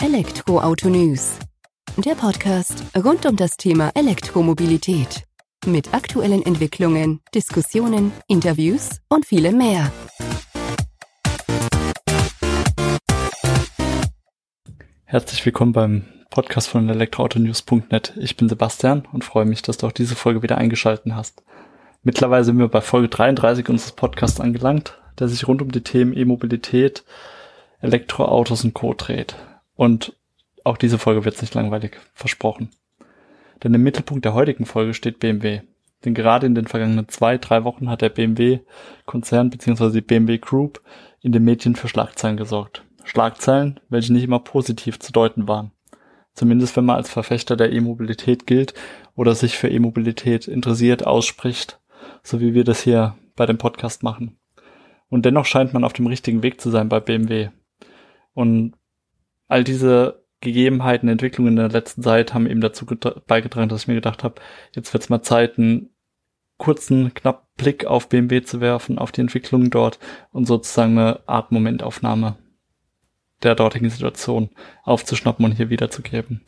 Elektroauto News. Der Podcast rund um das Thema Elektromobilität. Mit aktuellen Entwicklungen, Diskussionen, Interviews und vielem mehr. Herzlich willkommen beim Podcast von elektroautonews.net. Ich bin Sebastian und freue mich, dass du auch diese Folge wieder eingeschalten hast. Mittlerweile sind wir bei Folge 33 unseres Podcasts angelangt, der sich rund um die Themen E-Mobilität, Elektroautos und Co. dreht. Und auch diese Folge wird nicht langweilig, versprochen. Denn im Mittelpunkt der heutigen Folge steht BMW. Denn gerade in den vergangenen zwei, drei Wochen hat der BMW-Konzern bzw. die BMW Group in den Medien für Schlagzeilen gesorgt. Schlagzeilen, welche nicht immer positiv zu deuten waren. Zumindest wenn man als Verfechter der E-Mobilität gilt oder sich für E-Mobilität interessiert, ausspricht, so wie wir das hier bei dem Podcast machen. Und dennoch scheint man auf dem richtigen Weg zu sein bei BMW. Und all diese Gegebenheiten, Entwicklungen in der letzten Zeit haben eben dazu beigetragen, dass ich mir gedacht habe, jetzt wird es mal Zeit, einen kurzen, knappen Blick auf BMW zu werfen, auf die Entwicklungen dort und sozusagen eine Art Momentaufnahme der dortigen Situation aufzuschnappen und hier wiederzugeben.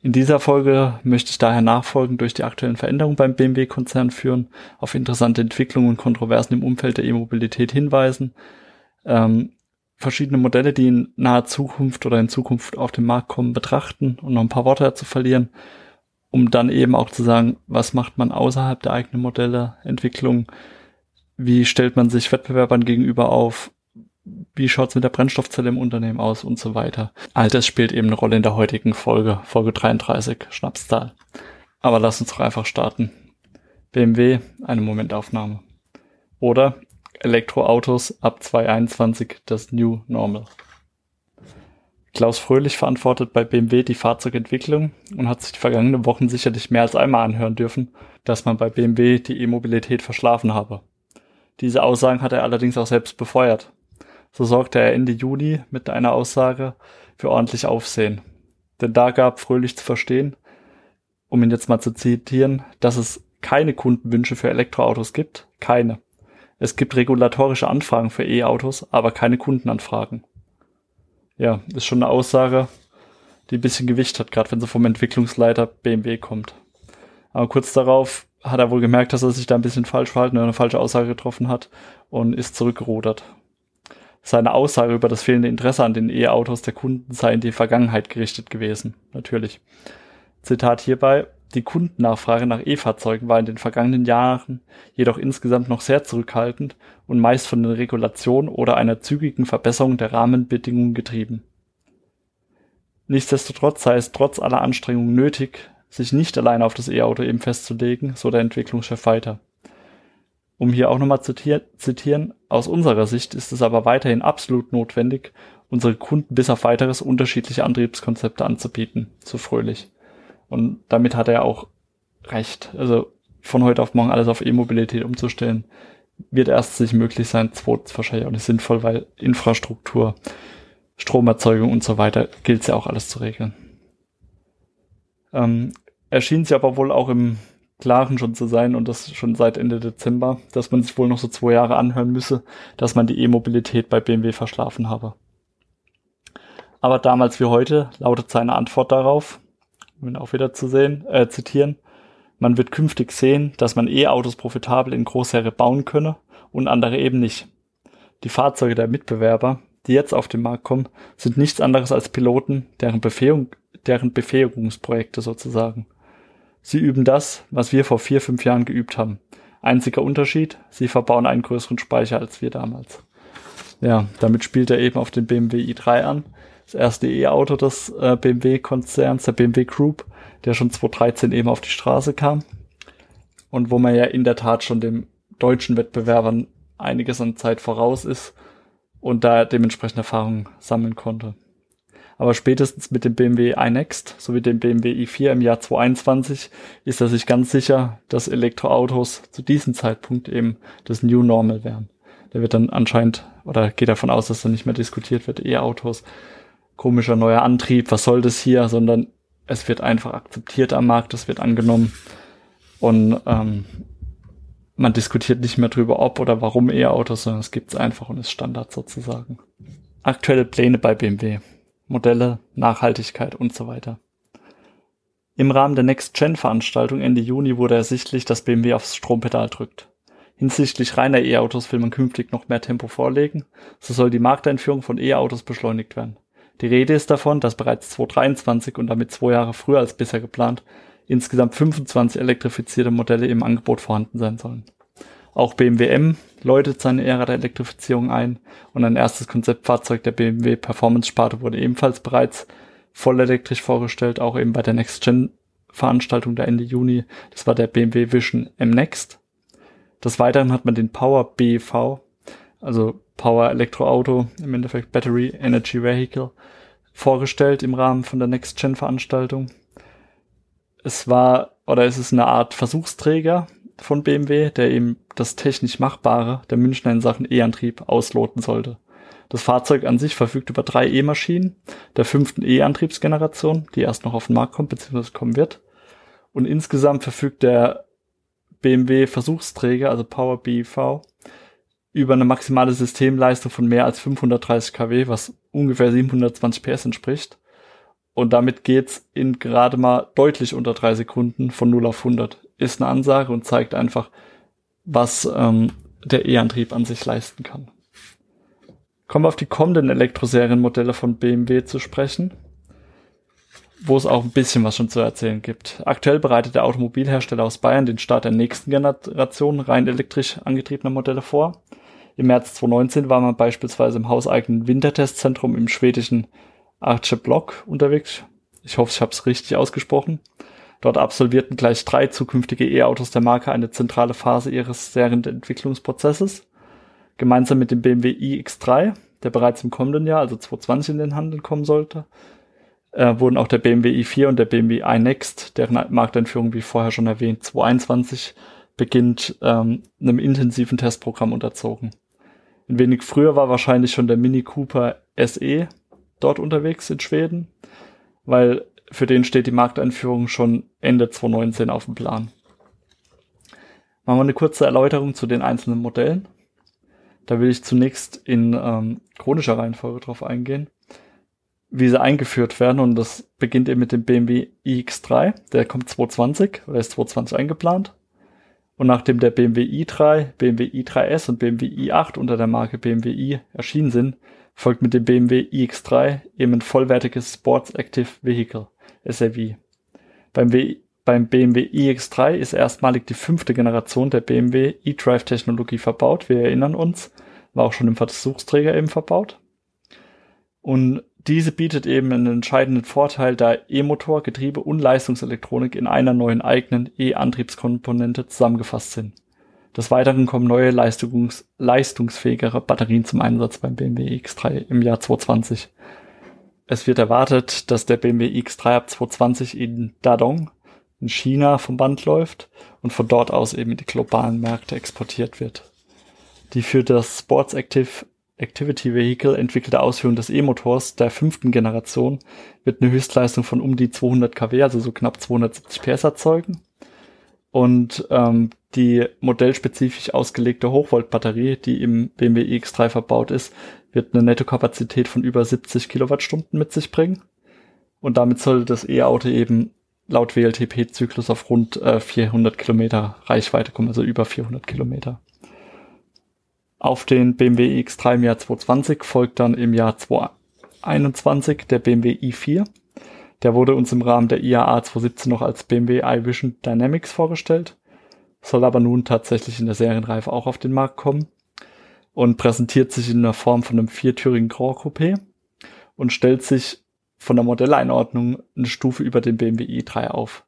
In dieser Folge möchte ich daher nachfolgend durch die aktuellen Veränderungen beim BMW-Konzern führen, auf interessante Entwicklungen und Kontroversen im Umfeld der E-Mobilität hinweisen, ähm, verschiedene Modelle, die in naher Zukunft oder in Zukunft auf den Markt kommen, betrachten und noch ein paar Worte dazu verlieren, um dann eben auch zu sagen, was macht man außerhalb der eigenen Modelle, Entwicklung, wie stellt man sich Wettbewerbern gegenüber auf, wie schaut's mit der Brennstoffzelle im Unternehmen aus und so weiter. All das spielt eben eine Rolle in der heutigen Folge, Folge 33, Schnapszahl. Aber lass uns doch einfach starten. BMW, eine Momentaufnahme. Oder Elektroautos ab 2021 das New Normal. Klaus Fröhlich verantwortet bei BMW die Fahrzeugentwicklung und hat sich die vergangenen Wochen sicherlich mehr als einmal anhören dürfen, dass man bei BMW die E-Mobilität verschlafen habe. Diese Aussagen hat er allerdings auch selbst befeuert. So sorgte er Ende Juni mit einer Aussage für ordentlich Aufsehen. Denn da gab Fröhlich zu verstehen, um ihn jetzt mal zu zitieren, dass es keine Kundenwünsche für Elektroautos gibt. Keine. Es gibt regulatorische Anfragen für E-Autos, aber keine Kundenanfragen. Ja, ist schon eine Aussage, die ein bisschen Gewicht hat, gerade wenn sie vom Entwicklungsleiter BMW kommt. Aber kurz darauf hat er wohl gemerkt, dass er sich da ein bisschen falsch verhalten oder eine falsche Aussage getroffen hat und ist zurückgerudert seine Aussage über das fehlende Interesse an den E-Autos der Kunden sei in die Vergangenheit gerichtet gewesen. Natürlich. Zitat hierbei. Die Kundennachfrage nach E-Fahrzeugen war in den vergangenen Jahren jedoch insgesamt noch sehr zurückhaltend und meist von den Regulationen oder einer zügigen Verbesserung der Rahmenbedingungen getrieben. Nichtsdestotrotz sei es trotz aller Anstrengungen nötig, sich nicht allein auf das E-Auto eben festzulegen, so der Entwicklungschef weiter. Um hier auch nochmal zu zitieren, aus unserer Sicht ist es aber weiterhin absolut notwendig, unsere Kunden bis auf weiteres unterschiedliche Antriebskonzepte anzubieten, so fröhlich. Und damit hat er auch recht. Also von heute auf morgen alles auf E-Mobilität umzustellen, wird erst sich möglich sein, zweitens wahrscheinlich auch nicht sinnvoll, weil Infrastruktur, Stromerzeugung und so weiter gilt es ja auch alles zu regeln. Ähm, erschien sie aber wohl auch im Klaren schon zu sein und das schon seit Ende Dezember, dass man sich wohl noch so zwei Jahre anhören müsse, dass man die E-Mobilität bei BMW verschlafen habe. Aber damals wie heute lautet seine Antwort darauf, um auch wieder zu sehen, äh, zitieren, man wird künftig sehen, dass man E-Autos profitabel in Großserie bauen könne und andere eben nicht. Die Fahrzeuge der Mitbewerber, die jetzt auf den Markt kommen, sind nichts anderes als Piloten, deren, Befähigung, deren Befähigungsprojekte sozusagen. Sie üben das, was wir vor vier, fünf Jahren geübt haben. Einziger Unterschied, sie verbauen einen größeren Speicher als wir damals. Ja, damit spielt er eben auf den BMW i3 an. Das erste E-Auto des äh, BMW-Konzerns, der BMW Group, der schon 2013 eben auf die Straße kam. Und wo man ja in der Tat schon dem deutschen Wettbewerbern einiges an Zeit voraus ist und da dementsprechend Erfahrungen sammeln konnte. Aber spätestens mit dem BMW iNext sowie dem BMW i4 im Jahr 2021 ist er sich ganz sicher, dass Elektroautos zu diesem Zeitpunkt eben das New Normal wären. Der wird dann anscheinend, oder geht davon aus, dass dann nicht mehr diskutiert wird, E-Autos, komischer neuer Antrieb, was soll das hier, sondern es wird einfach akzeptiert am Markt, es wird angenommen und ähm, man diskutiert nicht mehr drüber, ob oder warum E-Autos, sondern es gibt es einfach und ist Standard sozusagen. Aktuelle Pläne bei BMW. Modelle, Nachhaltigkeit und so weiter. Im Rahmen der Next-Gen-Veranstaltung Ende Juni wurde ersichtlich, dass BMW aufs Strompedal drückt. Hinsichtlich reiner E-Autos will man künftig noch mehr Tempo vorlegen, so soll die Markteinführung von E-Autos beschleunigt werden. Die Rede ist davon, dass bereits 2023 und damit zwei Jahre früher als bisher geplant insgesamt 25 elektrifizierte Modelle im Angebot vorhanden sein sollen. Auch BMW M läutet seine Ära der Elektrifizierung ein und ein erstes Konzeptfahrzeug der BMW Performance Sparte wurde ebenfalls bereits vollelektrisch vorgestellt, auch eben bei der Next Gen Veranstaltung der Ende Juni. Das war der BMW Vision M Next. Des Weiteren hat man den Power BEV, also Power Elektroauto, im Endeffekt Battery Energy Vehicle, vorgestellt im Rahmen von der Next Gen Veranstaltung. Es war, oder es ist eine Art Versuchsträger von BMW, der eben das technisch Machbare der Münchner in Sachen E-Antrieb ausloten sollte. Das Fahrzeug an sich verfügt über drei E-Maschinen der fünften E-Antriebsgeneration, die erst noch auf den Markt kommt bzw. kommen wird. Und insgesamt verfügt der BMW Versuchsträger, also Power BEV, über eine maximale Systemleistung von mehr als 530 kW, was ungefähr 720 PS entspricht. Und damit geht's in gerade mal deutlich unter drei Sekunden von 0 auf 100. Ist eine Ansage und zeigt einfach, was ähm, der E-Antrieb an sich leisten kann. Kommen wir auf die kommenden Elektroserienmodelle von BMW zu sprechen, wo es auch ein bisschen was schon zu erzählen gibt. Aktuell bereitet der Automobilhersteller aus Bayern den Start der nächsten Generation rein elektrisch angetriebener Modelle vor. Im März 2019 war man beispielsweise im hauseigenen Wintertestzentrum im schwedischen Arche Block unterwegs. Ich hoffe, ich habe es richtig ausgesprochen. Dort absolvierten gleich drei zukünftige E-Autos der Marke eine zentrale Phase ihres Serienentwicklungsprozesses gemeinsam mit dem BMW iX3, der bereits im kommenden Jahr, also 2020 in den Handel kommen sollte, äh, wurden auch der BMW i4 und der BMW iNext, deren Markteinführung, wie vorher schon erwähnt, 2021 beginnt, ähm, einem intensiven Testprogramm unterzogen. Ein wenig früher war wahrscheinlich schon der Mini Cooper SE dort unterwegs in Schweden, weil für den steht die Markteinführung schon Ende 2019 auf dem Plan. Machen wir eine kurze Erläuterung zu den einzelnen Modellen. Da will ich zunächst in ähm, chronischer Reihenfolge drauf eingehen, wie sie eingeführt werden. Und das beginnt eben mit dem BMW iX3. Der kommt 220, oder ist 220 eingeplant. Und nachdem der BMW i3, BMW i3S und BMW i8 unter der Marke BMW i erschienen sind, folgt mit dem BMW iX3 eben ein vollwertiges Sports Active Vehicle, SAV. Beim w beim BMW iX3 ist erstmalig die fünfte Generation der BMW eDrive-Technologie verbaut. Wir erinnern uns, war auch schon im Versuchsträger eben verbaut. Und diese bietet eben einen entscheidenden Vorteil, da E-Motor, Getriebe und Leistungselektronik in einer neuen eigenen E-Antriebskomponente zusammengefasst sind. Des Weiteren kommen neue leistungs leistungsfähigere Batterien zum Einsatz beim BMW X3 im Jahr 2020. Es wird erwartet, dass der BMW X3 ab 2020 in Dadong in China vom Band läuft und von dort aus eben in die globalen Märkte exportiert wird. Die für das Sports Active Activity Vehicle entwickelte Ausführung des E-Motors der fünften Generation wird eine Höchstleistung von um die 200 kW, also so knapp 270 PS erzeugen. Und ähm, die modellspezifisch ausgelegte Hochvoltbatterie, die im BMW X3 verbaut ist, wird eine Nettokapazität von über 70 Kilowattstunden mit sich bringen. Und damit soll das E-Auto eben laut WLTP-Zyklus auf rund äh, 400 Kilometer Reichweite kommen, also über 400 Kilometer. Auf den BMW X3 im Jahr 2020 folgt dann im Jahr 2021 der BMW i4. Der wurde uns im Rahmen der IAA 2017 noch als BMW iVision Dynamics vorgestellt, soll aber nun tatsächlich in der Serienreife auch auf den Markt kommen und präsentiert sich in der Form von einem viertürigen Grand Coupé und stellt sich von der Modelleinordnung eine Stufe über dem BMW i3 auf.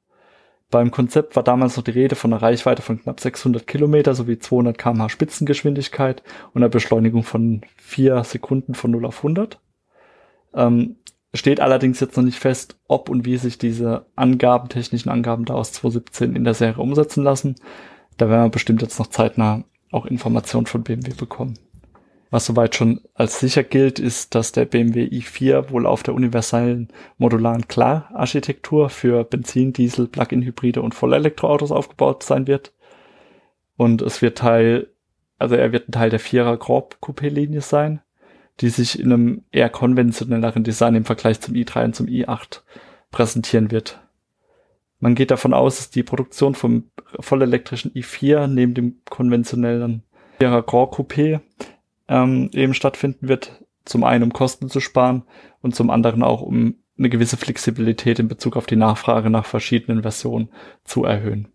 Beim Konzept war damals noch die Rede von einer Reichweite von knapp 600 Kilometer sowie 200 kmh Spitzengeschwindigkeit und einer Beschleunigung von 4 Sekunden von 0 auf 100. Ähm, steht allerdings jetzt noch nicht fest, ob und wie sich diese Angaben, technischen Angaben da aus 2017 in der Serie umsetzen lassen. Da werden wir bestimmt jetzt noch zeitnah auch Informationen von BMW bekommen. Was soweit schon als sicher gilt, ist, dass der BMW i4 wohl auf der universellen modularen Klar-Architektur für Benzin, Diesel, Plug-in-Hybride und Vollelektroautos aufgebaut sein wird. Und es wird Teil, also er wird ein Teil der Vierer Grand Coupé Linie sein, die sich in einem eher konventionelleren Design im Vergleich zum i3 und zum i8 präsentieren wird. Man geht davon aus, dass die Produktion vom vollelektrischen i4 neben dem konventionellen 4er Grand Coupé ähm, eben stattfinden wird. Zum einen, um Kosten zu sparen und zum anderen auch, um eine gewisse Flexibilität in Bezug auf die Nachfrage nach verschiedenen Versionen zu erhöhen.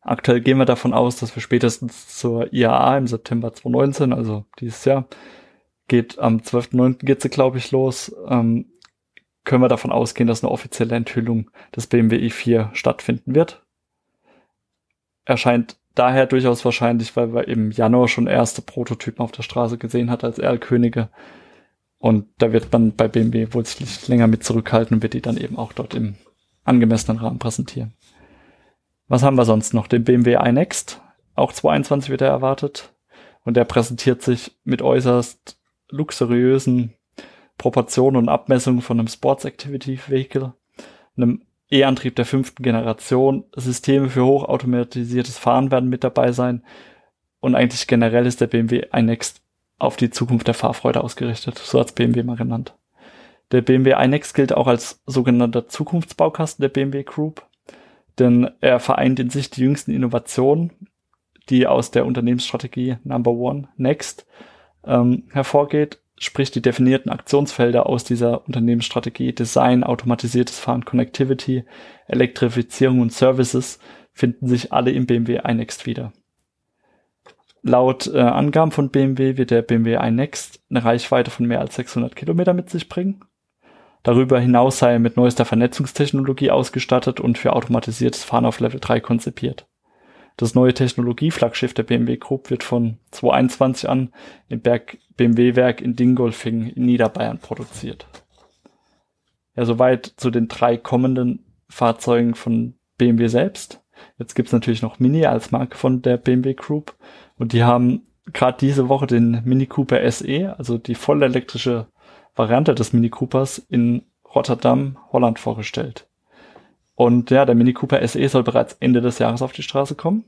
Aktuell gehen wir davon aus, dass wir spätestens zur IAA im September 2019, also dieses Jahr, geht am 12.09. geht sie, glaube ich, los, ähm, können wir davon ausgehen, dass eine offizielle Enthüllung des BMW i4 stattfinden wird. Erscheint daher durchaus wahrscheinlich, weil wir im Januar schon erste Prototypen auf der Straße gesehen hat als Erlkönige. Und da wird man bei BMW wohl sich länger mit zurückhalten und wird die dann eben auch dort im angemessenen Rahmen präsentieren. Was haben wir sonst noch? Den BMW iNext. Auch 2021 wird er erwartet. Und der präsentiert sich mit äußerst luxuriösen Proportionen und Abmessungen von einem Sports Activity Vehicle, einem E-Antrieb der fünften Generation. Systeme für hochautomatisiertes Fahren werden mit dabei sein. Und eigentlich generell ist der BMW iNext auf die Zukunft der Fahrfreude ausgerichtet. So hat's BMW mal genannt. Der BMW iNext gilt auch als sogenannter Zukunftsbaukasten der BMW Group, denn er vereint in sich die jüngsten Innovationen, die aus der Unternehmensstrategie Number One Next ähm, hervorgeht sprich die definierten Aktionsfelder aus dieser Unternehmensstrategie Design, automatisiertes Fahren, Connectivity, Elektrifizierung und Services finden sich alle im BMW iNext wieder. Laut äh, Angaben von BMW wird der BMW iNext eine Reichweite von mehr als 600 Kilometer mit sich bringen. Darüber hinaus sei er mit neuester Vernetzungstechnologie ausgestattet und für automatisiertes Fahren auf Level 3 konzipiert. Das neue Technologieflaggschiff der BMW Group wird von 2021 an im BMW-Werk in Dingolfing in Niederbayern produziert. Ja, soweit zu den drei kommenden Fahrzeugen von BMW selbst. Jetzt gibt's natürlich noch Mini als Marke von der BMW Group und die haben gerade diese Woche den Mini Cooper SE, also die vollelektrische Variante des Mini Coopers in Rotterdam, Holland vorgestellt. Und ja, der Mini Cooper SE soll bereits Ende des Jahres auf die Straße kommen.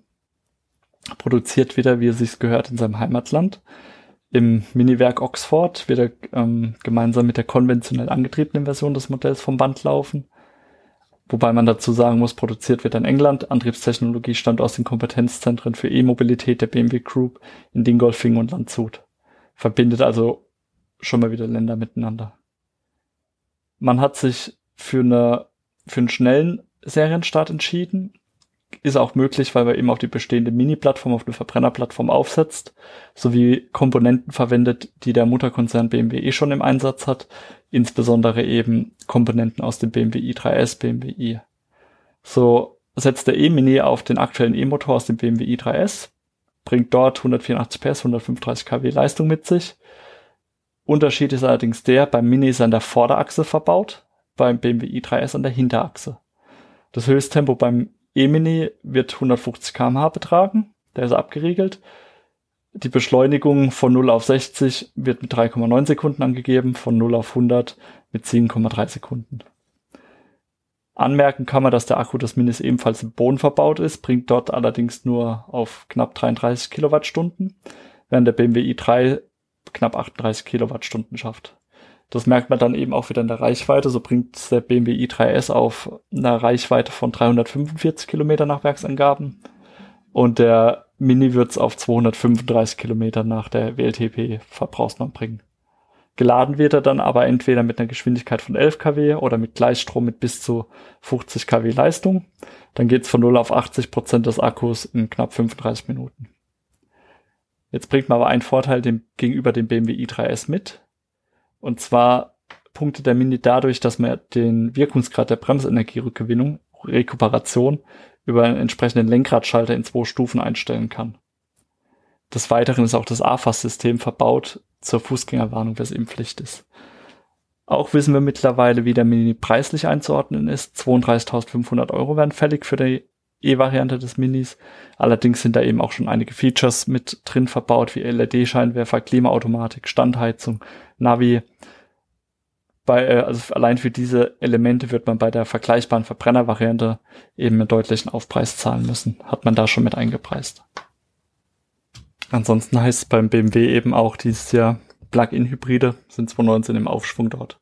Produziert wieder, wie es sich gehört, in seinem Heimatland. Im Miniwerk Oxford wird er ähm, gemeinsam mit der konventionell angetriebenen Version des Modells vom Band laufen. Wobei man dazu sagen muss, produziert wird in England. Antriebstechnologie stammt aus den Kompetenzzentren für E-Mobilität der BMW Group in Dingolfing und Landshut. Verbindet also schon mal wieder Länder miteinander. Man hat sich für eine für einen schnellen Serienstart entschieden. Ist auch möglich, weil man eben auch die bestehende Mini-Plattform auf eine Verbrennerplattform aufsetzt, sowie Komponenten verwendet, die der Mutterkonzern BMW eh schon im Einsatz hat, insbesondere eben Komponenten aus dem BMW i3S, BMW i. So setzt der E-Mini auf den aktuellen E-Motor aus dem BMW i3S, bringt dort 184 PS, 135 kW Leistung mit sich. Unterschied ist allerdings der, beim Mini ist an der Vorderachse verbaut, beim BMW i3S an der Hinterachse. Das Höchsttempo beim E-Mini wird 150 km/h betragen, der ist abgeriegelt. Die Beschleunigung von 0 auf 60 wird mit 3,9 Sekunden angegeben, von 0 auf 100 mit 7,3 Sekunden. Anmerken kann man, dass der Akku des Minis ebenfalls im Boden verbaut ist, bringt dort allerdings nur auf knapp 33 Kilowattstunden, während der BMW i3 knapp 38 Kilowattstunden schafft. Das merkt man dann eben auch wieder in der Reichweite. So bringt der BMW i3S auf eine Reichweite von 345 Kilometer nach Werksangaben. Und der Mini wird es auf 235 Kilometer nach der WLTP-Verbrauchsnorm bringen. Geladen wird er dann aber entweder mit einer Geschwindigkeit von 11 kW oder mit Gleichstrom mit bis zu 50 kW Leistung. Dann geht es von 0 auf 80 Prozent des Akkus in knapp 35 Minuten. Jetzt bringt man aber einen Vorteil dem, gegenüber dem BMW i3S mit. Und zwar punktet der Mini dadurch, dass man den Wirkungsgrad der Bremsenergierückgewinnung, Rekuperation, über einen entsprechenden Lenkradschalter in zwei Stufen einstellen kann. Des Weiteren ist auch das AFAS-System verbaut zur Fußgängerwarnung, was eben Pflicht ist. Auch wissen wir mittlerweile, wie der Mini preislich einzuordnen ist. 32.500 Euro werden fällig für die E-Variante des Minis. Allerdings sind da eben auch schon einige Features mit drin verbaut, wie LED-Scheinwerfer, Klimaautomatik, Standheizung, Navi. Bei, äh, also allein für diese Elemente wird man bei der vergleichbaren Verbrennervariante eben einen deutlichen Aufpreis zahlen müssen. Hat man da schon mit eingepreist. Ansonsten heißt es beim BMW eben auch dieses Jahr Plug-in-Hybride sind 2019 im Aufschwung dort.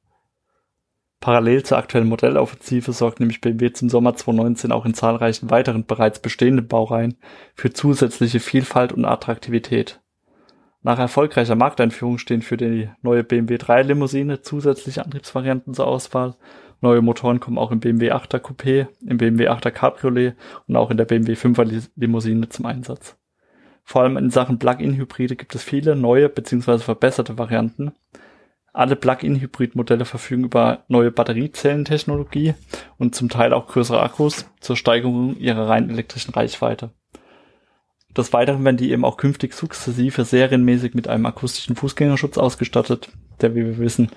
Parallel zur aktuellen Modelloffensive sorgt nämlich BMW zum Sommer 2019 auch in zahlreichen weiteren bereits bestehenden Baureihen für zusätzliche Vielfalt und Attraktivität. Nach erfolgreicher Markteinführung stehen für die neue BMW 3 Limousine zusätzliche Antriebsvarianten zur Auswahl. Neue Motoren kommen auch im BMW 8er Coupé, im BMW 8er Cabriolet und auch in der BMW 5er Limousine zum Einsatz. Vor allem in Sachen Plug-in-Hybride gibt es viele neue bzw. verbesserte Varianten. Alle Plug-in-Hybrid-Modelle verfügen über neue Batteriezellentechnologie und zum Teil auch größere Akkus zur Steigerung ihrer rein elektrischen Reichweite. Des Weiteren werden die eben auch künftig sukzessive serienmäßig mit einem akustischen Fußgängerschutz ausgestattet, der, wie wir wissen,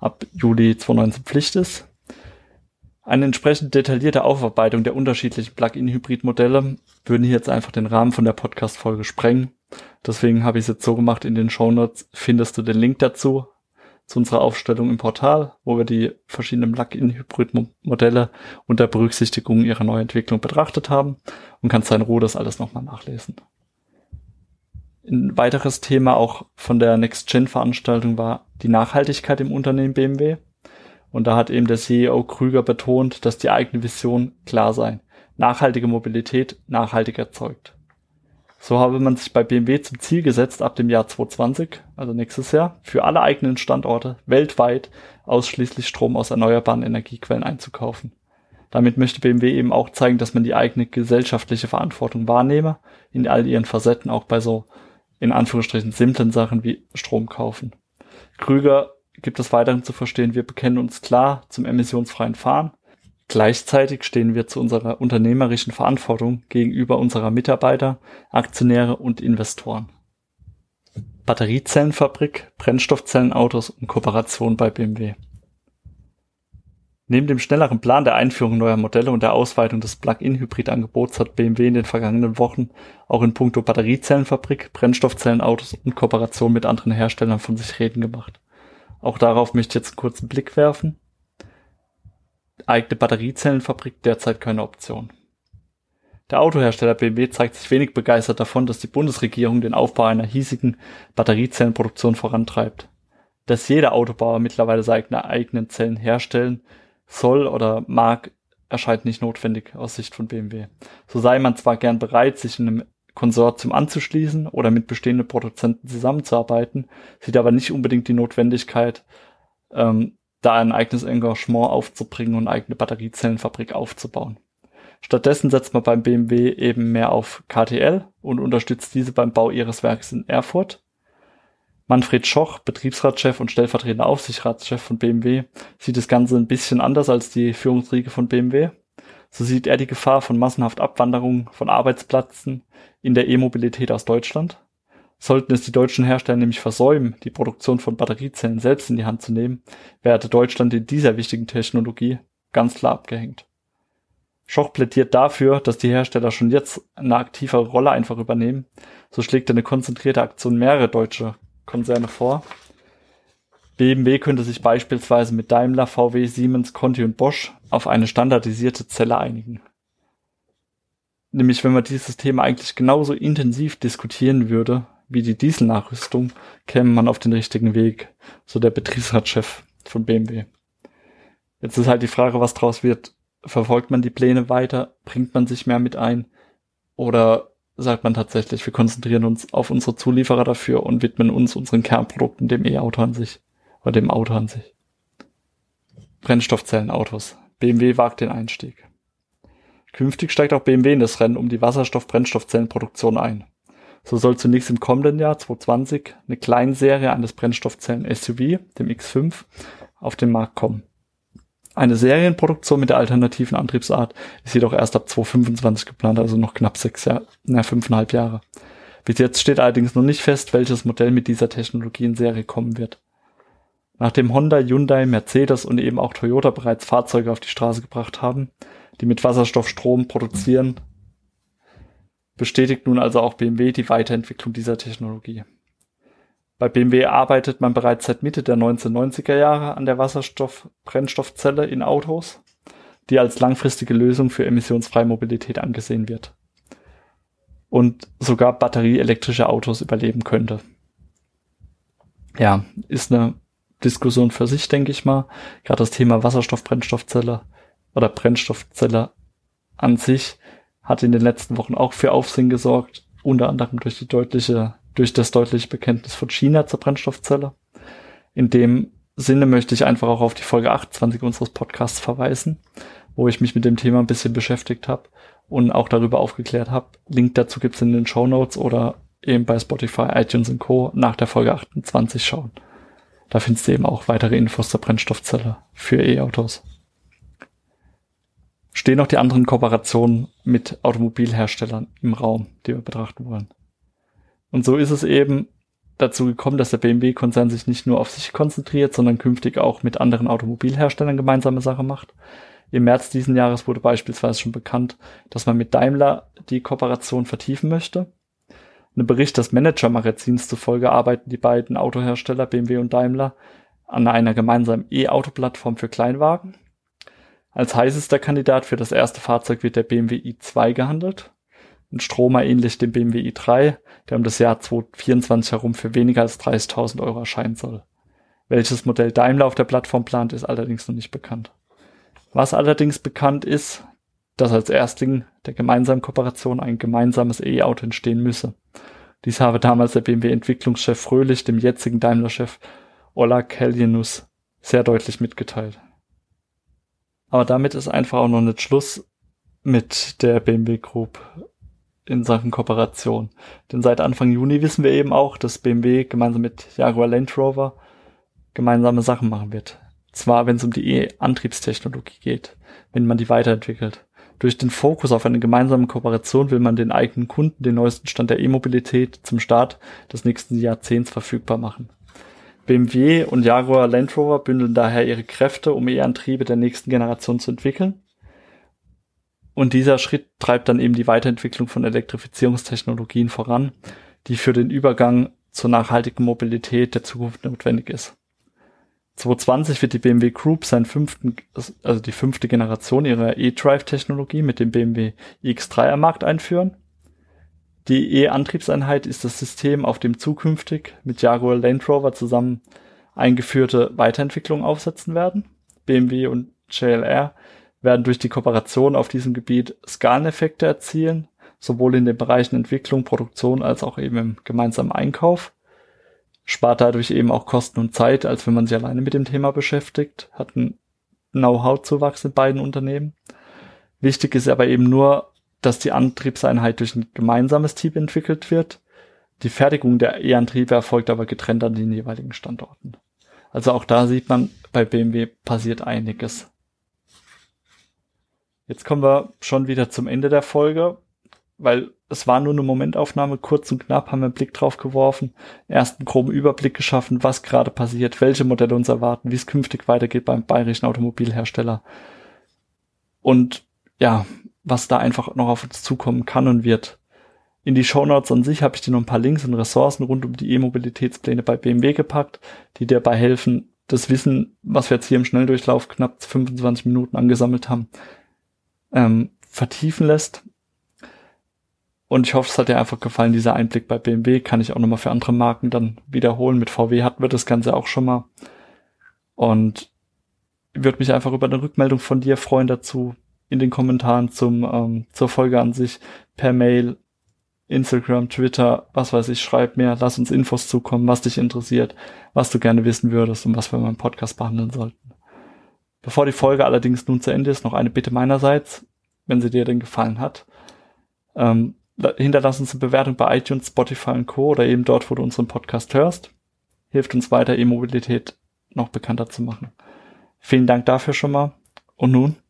ab Juli 2019 Pflicht ist. Eine entsprechend detaillierte Aufarbeitung der unterschiedlichen Plug-in-Hybrid-Modelle würden hier jetzt einfach den Rahmen von der Podcast-Folge sprengen. Deswegen habe ich es jetzt so gemacht, in den Show Notes findest du den Link dazu, zu unserer Aufstellung im Portal, wo wir die verschiedenen Plug-in-Hybrid-Modelle unter Berücksichtigung ihrer Neuentwicklung betrachtet haben und kannst in Ruhe das alles nochmal nachlesen. Ein weiteres Thema auch von der Next-Gen-Veranstaltung war die Nachhaltigkeit im Unternehmen BMW. Und da hat eben der CEO Krüger betont, dass die eigene Vision klar sei. Nachhaltige Mobilität nachhaltig erzeugt. So habe man sich bei BMW zum Ziel gesetzt, ab dem Jahr 2020, also nächstes Jahr, für alle eigenen Standorte weltweit ausschließlich Strom aus erneuerbaren Energiequellen einzukaufen. Damit möchte BMW eben auch zeigen, dass man die eigene gesellschaftliche Verantwortung wahrnehme, in all ihren Facetten, auch bei so in Anführungsstrichen simplen Sachen wie Strom kaufen. Krüger gibt es weiterhin zu verstehen, wir bekennen uns klar zum emissionsfreien Fahren, Gleichzeitig stehen wir zu unserer unternehmerischen Verantwortung gegenüber unserer Mitarbeiter, Aktionäre und Investoren. Batteriezellenfabrik, Brennstoffzellenautos und Kooperation bei BMW. Neben dem schnelleren Plan der Einführung neuer Modelle und der Ausweitung des Plug-in-Hybrid-Angebots hat BMW in den vergangenen Wochen auch in puncto Batteriezellenfabrik, Brennstoffzellenautos und Kooperation mit anderen Herstellern von sich reden gemacht. Auch darauf möchte ich jetzt einen kurzen Blick werfen eigene Batteriezellenfabrik derzeit keine Option. Der Autohersteller BMW zeigt sich wenig begeistert davon, dass die Bundesregierung den Aufbau einer hiesigen Batteriezellenproduktion vorantreibt. Dass jeder Autobauer mittlerweile seine eigenen Zellen herstellen soll oder mag, erscheint nicht notwendig aus Sicht von BMW. So sei man zwar gern bereit, sich in einem Konsortium anzuschließen oder mit bestehenden Produzenten zusammenzuarbeiten, sieht aber nicht unbedingt die Notwendigkeit, ähm, da ein eigenes Engagement aufzubringen und eigene Batteriezellenfabrik aufzubauen. Stattdessen setzt man beim BMW eben mehr auf KTL und unterstützt diese beim Bau ihres Werks in Erfurt. Manfred Schoch, Betriebsratschef und stellvertretender Aufsichtsratschef von BMW, sieht das Ganze ein bisschen anders als die Führungsriege von BMW. So sieht er die Gefahr von massenhaft Abwanderung von Arbeitsplätzen in der E-Mobilität aus Deutschland. Sollten es die deutschen Hersteller nämlich versäumen, die Produktion von Batteriezellen selbst in die Hand zu nehmen, werde Deutschland in dieser wichtigen Technologie ganz klar abgehängt. Schoch plädiert dafür, dass die Hersteller schon jetzt eine aktivere Rolle einfach übernehmen. So schlägt eine konzentrierte Aktion mehrere deutsche Konzerne vor. BMW könnte sich beispielsweise mit Daimler, VW, Siemens, Conti und Bosch auf eine standardisierte Zelle einigen. Nämlich wenn man dieses Thema eigentlich genauso intensiv diskutieren würde, wie die Dieselnachrüstung, käme man auf den richtigen Weg, so der Betriebsratschef von BMW. Jetzt ist halt die Frage, was draus wird. Verfolgt man die Pläne weiter? Bringt man sich mehr mit ein? Oder sagt man tatsächlich, wir konzentrieren uns auf unsere Zulieferer dafür und widmen uns unseren Kernprodukten, dem E-Auto an sich oder dem Auto an sich? Brennstoffzellenautos. BMW wagt den Einstieg. Künftig steigt auch BMW in das Rennen um die Wasserstoff-Brennstoffzellenproduktion ein. So soll zunächst im kommenden Jahr 2020 eine Kleinserie eines Brennstoffzellen-SUV, dem X5, auf den Markt kommen. Eine Serienproduktion mit der alternativen Antriebsart ist jedoch erst ab 2025 geplant, also noch knapp sechs Jahre, na, fünfeinhalb Jahre. Bis jetzt steht allerdings noch nicht fest, welches Modell mit dieser Technologie in Serie kommen wird. Nachdem Honda, Hyundai, Mercedes und eben auch Toyota bereits Fahrzeuge auf die Straße gebracht haben, die mit Wasserstoffstrom produzieren, bestätigt nun also auch BMW die Weiterentwicklung dieser Technologie. Bei BMW arbeitet man bereits seit Mitte der 1990er Jahre an der Wasserstoff-Brennstoffzelle in Autos, die als langfristige Lösung für emissionsfreie Mobilität angesehen wird und sogar batterieelektrische Autos überleben könnte. ja, ist eine Diskussion für sich, denke ich mal. Gerade das Thema Wasserstoffbrennstoffzelle oder Brennstoffzelle an sich hat in den letzten Wochen auch für Aufsehen gesorgt, unter anderem durch die deutliche, durch das deutliche Bekenntnis von China zur Brennstoffzelle. In dem Sinne möchte ich einfach auch auf die Folge 28 unseres Podcasts verweisen, wo ich mich mit dem Thema ein bisschen beschäftigt habe und auch darüber aufgeklärt habe. Link dazu gibt's in den Show Notes oder eben bei Spotify, iTunes und Co. nach der Folge 28 schauen. Da findest du eben auch weitere Infos zur Brennstoffzelle für E-Autos. Stehen noch die anderen Kooperationen mit Automobilherstellern im Raum, die wir betrachten wollen. Und so ist es eben dazu gekommen, dass der BMW-Konzern sich nicht nur auf sich konzentriert, sondern künftig auch mit anderen Automobilherstellern gemeinsame Sache macht. Im März diesen Jahres wurde beispielsweise schon bekannt, dass man mit Daimler die Kooperation vertiefen möchte. Einem Bericht des Manager-Magazins zufolge arbeiten die beiden Autohersteller BMW und Daimler an einer gemeinsamen E-Auto-Plattform für Kleinwagen. Als heißester Kandidat für das erste Fahrzeug wird der BMW i2 gehandelt. Ein Stromer ähnlich dem BMW i3, der um das Jahr 2024 herum für weniger als 30.000 Euro erscheinen soll. Welches Modell Daimler auf der Plattform plant, ist allerdings noch nicht bekannt. Was allerdings bekannt ist, dass als Erstling der gemeinsamen Kooperation ein gemeinsames E-Auto entstehen müsse. Dies habe damals der BMW-Entwicklungschef Fröhlich dem jetzigen Daimler-Chef Ola Keljenus sehr deutlich mitgeteilt. Aber damit ist einfach auch noch nicht Schluss mit der BMW Group in Sachen Kooperation. Denn seit Anfang Juni wissen wir eben auch, dass BMW gemeinsam mit Jaguar Land Rover gemeinsame Sachen machen wird. Zwar, wenn es um die E-Antriebstechnologie geht, wenn man die weiterentwickelt. Durch den Fokus auf eine gemeinsame Kooperation will man den eigenen Kunden den neuesten Stand der E-Mobilität zum Start des nächsten Jahrzehnts verfügbar machen. BMW und Jaguar Land Rover bündeln daher ihre Kräfte, um E-Antriebe der nächsten Generation zu entwickeln. Und dieser Schritt treibt dann eben die Weiterentwicklung von Elektrifizierungstechnologien voran, die für den Übergang zur nachhaltigen Mobilität der Zukunft notwendig ist. 2020 wird die BMW Group seinen fünften, also die fünfte Generation ihrer E-Drive-Technologie mit dem BMW iX3 am Markt einführen. Die E-Antriebseinheit ist das System, auf dem zukünftig mit Jaguar Land Rover zusammen eingeführte Weiterentwicklungen aufsetzen werden. BMW und JLR werden durch die Kooperation auf diesem Gebiet Skaleneffekte erzielen, sowohl in den Bereichen Entwicklung, Produktion als auch eben im gemeinsamen Einkauf spart dadurch eben auch Kosten und Zeit, als wenn man sich alleine mit dem Thema beschäftigt, hat einen Know-how-Zuwachs in beiden Unternehmen. Wichtig ist aber eben nur, dass die Antriebseinheit durch ein gemeinsames Team entwickelt wird. Die Fertigung der E-Antriebe erfolgt aber getrennt an den jeweiligen Standorten. Also auch da sieht man, bei BMW passiert einiges. Jetzt kommen wir schon wieder zum Ende der Folge weil es war nur eine Momentaufnahme, kurz und knapp haben wir einen Blick drauf geworfen, ersten groben Überblick geschaffen, was gerade passiert, welche Modelle uns erwarten, wie es künftig weitergeht beim bayerischen Automobilhersteller und ja, was da einfach noch auf uns zukommen kann und wird. In die Shownotes an sich habe ich dir noch ein paar Links und Ressourcen rund um die E-Mobilitätspläne bei BMW gepackt, die dir dabei helfen, das Wissen, was wir jetzt hier im Schnelldurchlauf knapp 25 Minuten angesammelt haben, ähm, vertiefen lässt und ich hoffe, es hat dir einfach gefallen, dieser Einblick bei BMW. Kann ich auch nochmal für andere Marken dann wiederholen. Mit VW hatten wir das Ganze auch schon mal. Und würde mich einfach über eine Rückmeldung von dir freuen dazu in den Kommentaren zum, ähm, zur Folge an sich per Mail, Instagram, Twitter, was weiß ich, schreib mir, lass uns Infos zukommen, was dich interessiert, was du gerne wissen würdest und was wir meinem Podcast behandeln sollten. Bevor die Folge allerdings nun zu Ende ist, noch eine Bitte meinerseits, wenn sie dir denn gefallen hat. Ähm, hinterlass uns eine Bewertung bei iTunes, Spotify und Co. oder eben dort, wo du unseren Podcast hörst. Hilft uns weiter, E-Mobilität noch bekannter zu machen. Vielen Dank dafür schon mal. Und nun,